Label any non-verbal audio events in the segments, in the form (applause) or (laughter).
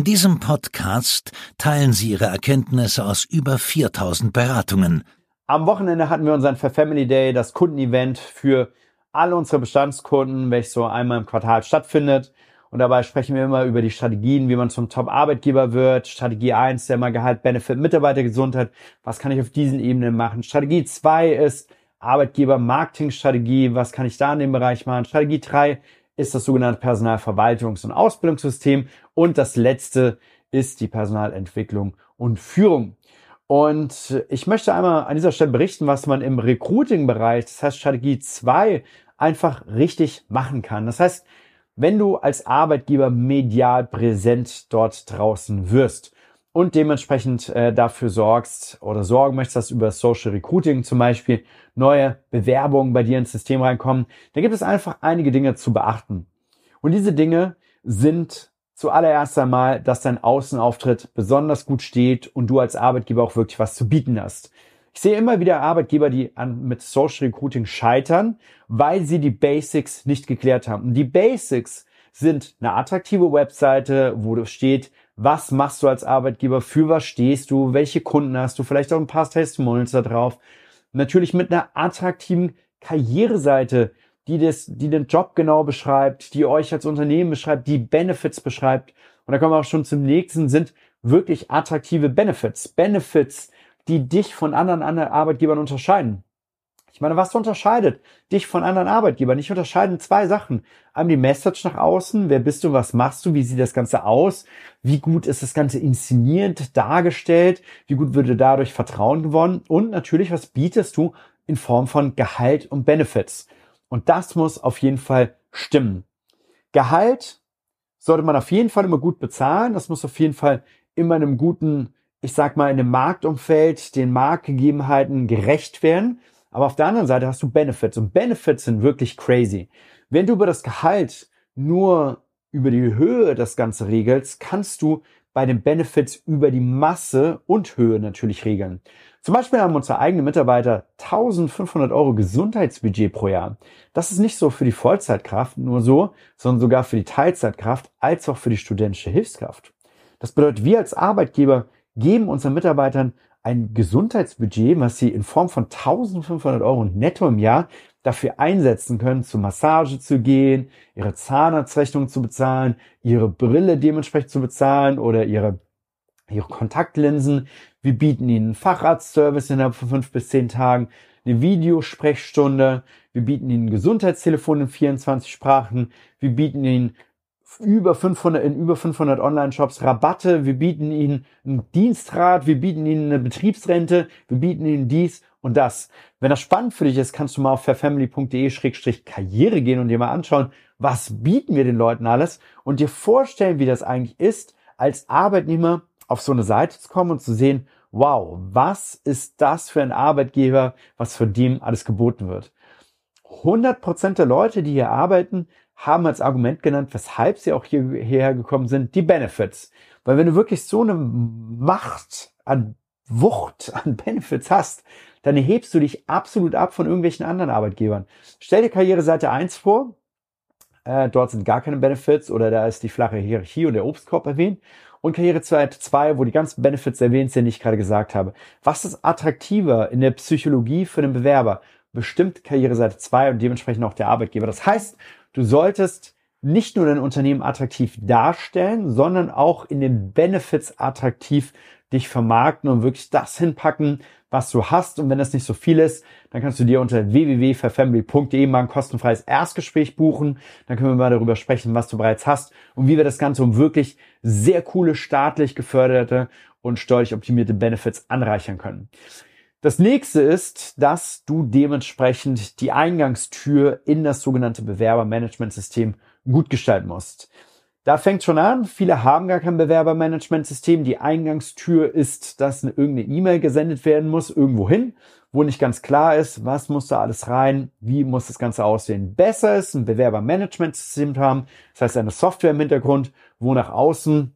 In diesem Podcast teilen sie ihre Erkenntnisse aus über 4000 Beratungen. Am Wochenende hatten wir unseren For Family Day, das Kundenevent für alle unsere Bestandskunden, welches so einmal im Quartal stattfindet. Und dabei sprechen wir immer über die Strategien, wie man zum Top-Arbeitgeber wird. Strategie 1, der mal Gehalt, Benefit, Mitarbeitergesundheit. Was kann ich auf diesen Ebenen machen? Strategie 2 ist Arbeitgeber-Marketing-Strategie. Was kann ich da in dem Bereich machen? Strategie 3 ist das sogenannte Personalverwaltungs- und Ausbildungssystem. Und das letzte ist die Personalentwicklung und Führung. Und ich möchte einmal an dieser Stelle berichten, was man im Recruiting-Bereich, das heißt Strategie 2, einfach richtig machen kann. Das heißt, wenn du als Arbeitgeber medial präsent dort draußen wirst und dementsprechend äh, dafür sorgst oder sorgen möchtest, dass über Social Recruiting zum Beispiel neue Bewerbungen bei dir ins System reinkommen, dann gibt es einfach einige Dinge zu beachten. Und diese Dinge sind zuallererst einmal, dass dein Außenauftritt besonders gut steht und du als Arbeitgeber auch wirklich was zu bieten hast. Ich sehe immer wieder Arbeitgeber, die an, mit Social Recruiting scheitern, weil sie die Basics nicht geklärt haben. Und die Basics sind eine attraktive Webseite, wo steht, was machst du als Arbeitgeber, für was stehst du, welche Kunden hast du, vielleicht auch ein paar Testimonials da drauf. Natürlich mit einer attraktiven Karriereseite, die, das, die den Job genau beschreibt, die euch als Unternehmen beschreibt, die Benefits beschreibt. Und da kommen wir auch schon zum nächsten, sind wirklich attraktive Benefits. Benefits, die dich von anderen, anderen Arbeitgebern unterscheiden. Ich meine, was unterscheidet dich von anderen Arbeitgebern? Ich unterscheiden zwei Sachen. Einmal die Message nach außen. Wer bist du? Was machst du? Wie sieht das Ganze aus? Wie gut ist das Ganze inszeniert, dargestellt? Wie gut würde dadurch Vertrauen gewonnen? Und natürlich, was bietest du in Form von Gehalt und Benefits? Und das muss auf jeden Fall stimmen. Gehalt sollte man auf jeden Fall immer gut bezahlen. Das muss auf jeden Fall immer in einem guten ich sag mal, in einem Marktumfeld den Marktgegebenheiten gerecht werden. Aber auf der anderen Seite hast du Benefits und Benefits sind wirklich crazy. Wenn du über das Gehalt nur über die Höhe das Ganze regelst, kannst du bei den Benefits über die Masse und Höhe natürlich regeln. Zum Beispiel haben unsere eigenen Mitarbeiter 1500 Euro Gesundheitsbudget pro Jahr. Das ist nicht so für die Vollzeitkraft nur so, sondern sogar für die Teilzeitkraft als auch für die studentische Hilfskraft. Das bedeutet, wir als Arbeitgeber geben unseren Mitarbeitern ein Gesundheitsbudget, was sie in Form von 1500 Euro netto im Jahr dafür einsetzen können, zur Massage zu gehen, ihre Zahnarztrechnung zu bezahlen, ihre Brille dementsprechend zu bezahlen oder ihre, ihre Kontaktlinsen. Wir bieten ihnen Facharztservice innerhalb von fünf bis zehn Tagen, eine Videosprechstunde. Wir bieten ihnen Gesundheitstelefon in 24 Sprachen. Wir bieten ihnen über 500, in über 500 Online-Shops Rabatte, wir bieten ihnen einen Dienstrat, wir bieten ihnen eine Betriebsrente, wir bieten ihnen dies und das. Wenn das spannend für dich ist, kannst du mal auf fairfamily.de-karriere gehen und dir mal anschauen, was bieten wir den Leuten alles und dir vorstellen, wie das eigentlich ist, als Arbeitnehmer auf so eine Seite zu kommen und zu sehen, wow, was ist das für ein Arbeitgeber, was von dem alles geboten wird. 100% der Leute, die hier arbeiten, haben als Argument genannt, weshalb sie auch hierher gekommen sind, die Benefits. Weil wenn du wirklich so eine Macht an Wucht, (laughs) an Benefits hast, dann erhebst du dich absolut ab von irgendwelchen anderen Arbeitgebern. Stell dir Karriereseite 1 vor, äh, dort sind gar keine Benefits oder da ist die flache Hierarchie und der Obstkorb erwähnt. Und Karriereseite 2, wo die ganzen Benefits erwähnt sind, die ich gerade gesagt habe. Was ist attraktiver in der Psychologie für den Bewerber? Bestimmt Karriereseite 2 und dementsprechend auch der Arbeitgeber. Das heißt, Du solltest nicht nur dein Unternehmen attraktiv darstellen, sondern auch in den Benefits attraktiv dich vermarkten und wirklich das hinpacken, was du hast. Und wenn das nicht so viel ist, dann kannst du dir unter www.verfamily.de mal ein kostenfreies Erstgespräch buchen. Dann können wir mal darüber sprechen, was du bereits hast und wie wir das Ganze um wirklich sehr coole, staatlich geförderte und steuerlich optimierte Benefits anreichern können. Das nächste ist, dass du dementsprechend die Eingangstür in das sogenannte Bewerbermanagementsystem gut gestalten musst. Da fängt schon an, viele haben gar kein Bewerbermanagementsystem. Die Eingangstür ist, dass eine irgendeine E-Mail gesendet werden muss, irgendwo hin, wo nicht ganz klar ist, was muss da alles rein, wie muss das Ganze aussehen. Besser ist, ein Bewerbermanagementsystem zu haben, das heißt eine Software im Hintergrund, wo nach außen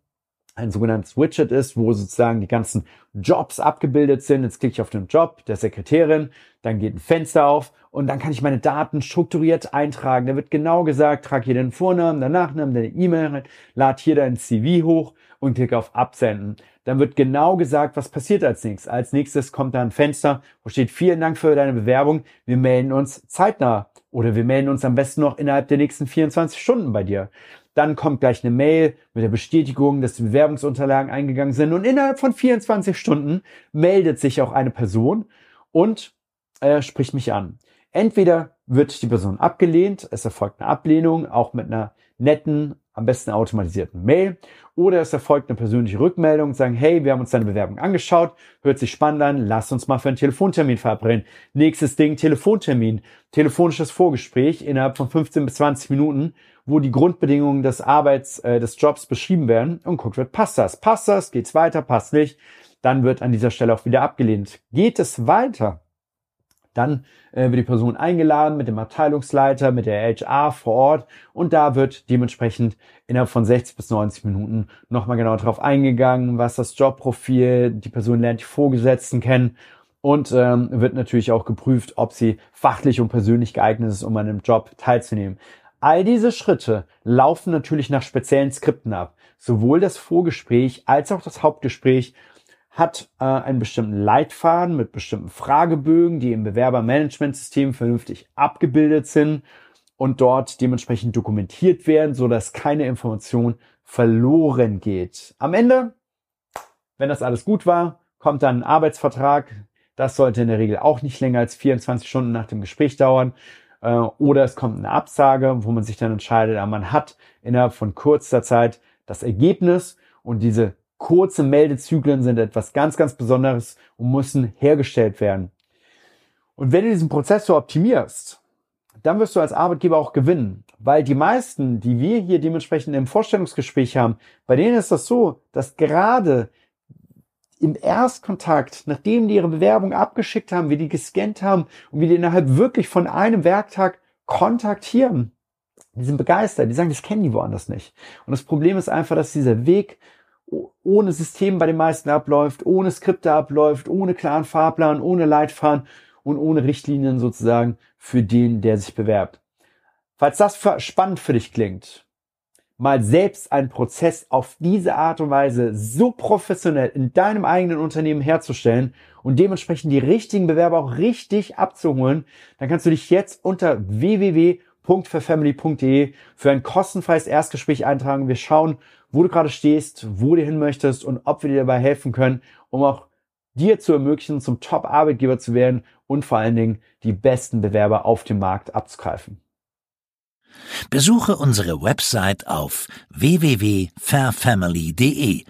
ein sogenanntes Widget ist, wo sozusagen die ganzen Jobs abgebildet sind. Jetzt klicke ich auf den Job der Sekretärin, dann geht ein Fenster auf und dann kann ich meine Daten strukturiert eintragen. Da wird genau gesagt, trag hier den Vornamen, den Nachnamen, deine E-Mail rein, lad hier dein CV hoch und klicke auf Absenden. Dann wird genau gesagt, was passiert als nächstes. Als nächstes kommt da ein Fenster, wo steht, vielen Dank für deine Bewerbung. Wir melden uns zeitnah oder wir melden uns am besten noch innerhalb der nächsten 24 Stunden bei dir. Dann kommt gleich eine Mail mit der Bestätigung, dass die Bewerbungsunterlagen eingegangen sind. Und innerhalb von 24 Stunden meldet sich auch eine Person und äh, spricht mich an. Entweder wird die Person abgelehnt, es erfolgt eine Ablehnung, auch mit einer netten, am besten automatisierten Mail, oder es erfolgt eine persönliche Rückmeldung und sagen, hey, wir haben uns deine Bewerbung angeschaut, hört sich spannend an, lass uns mal für einen Telefontermin verabreden. Nächstes Ding, Telefontermin, telefonisches Vorgespräch innerhalb von 15 bis 20 Minuten, wo die Grundbedingungen des Arbeits, äh, des Jobs beschrieben werden und guckt wird, passt das, passt das, geht's weiter, passt nicht, dann wird an dieser Stelle auch wieder abgelehnt. Geht es weiter? Dann äh, wird die Person eingeladen mit dem Abteilungsleiter, mit der HR vor Ort und da wird dementsprechend innerhalb von 60 bis 90 Minuten nochmal genau darauf eingegangen, was das Jobprofil, die Person lernt die Vorgesetzten kennen und ähm, wird natürlich auch geprüft, ob sie fachlich und persönlich geeignet ist, um an einem Job teilzunehmen. All diese Schritte laufen natürlich nach speziellen Skripten ab. Sowohl das Vorgespräch als auch das Hauptgespräch hat äh, einen bestimmten Leitfaden mit bestimmten Fragebögen, die im Bewerbermanagementsystem vernünftig abgebildet sind und dort dementsprechend dokumentiert werden, so dass keine Information verloren geht. Am Ende, wenn das alles gut war, kommt dann ein Arbeitsvertrag. Das sollte in der Regel auch nicht länger als 24 Stunden nach dem Gespräch dauern. Äh, oder es kommt eine Absage, wo man sich dann entscheidet, aber man hat innerhalb von kurzer Zeit das Ergebnis und diese Kurze Meldezyklen sind etwas ganz, ganz Besonderes und müssen hergestellt werden. Und wenn du diesen Prozess so optimierst, dann wirst du als Arbeitgeber auch gewinnen. Weil die meisten, die wir hier dementsprechend im Vorstellungsgespräch haben, bei denen ist das so, dass gerade im Erstkontakt, nachdem die ihre Bewerbung abgeschickt haben, wir die gescannt haben und wir die innerhalb wirklich von einem Werktag kontaktieren, die sind begeistert, die sagen, das kennen die woanders nicht. Und das Problem ist einfach, dass dieser Weg ohne System bei den meisten abläuft, ohne Skripte abläuft, ohne klaren Fahrplan, ohne Leitfaden und ohne Richtlinien sozusagen für den, der sich bewerbt. Falls das spannend für dich klingt, mal selbst einen Prozess auf diese Art und Weise so professionell in deinem eigenen Unternehmen herzustellen und dementsprechend die richtigen Bewerber auch richtig abzuholen, dann kannst du dich jetzt unter www.forfamily.de für ein kostenfreies Erstgespräch eintragen. Wir schauen, wo du gerade stehst, wo du hin möchtest und ob wir dir dabei helfen können, um auch dir zu ermöglichen, zum Top-Arbeitgeber zu werden und vor allen Dingen die besten Bewerber auf dem Markt abzugreifen. Besuche unsere Website auf www.fairfamily.de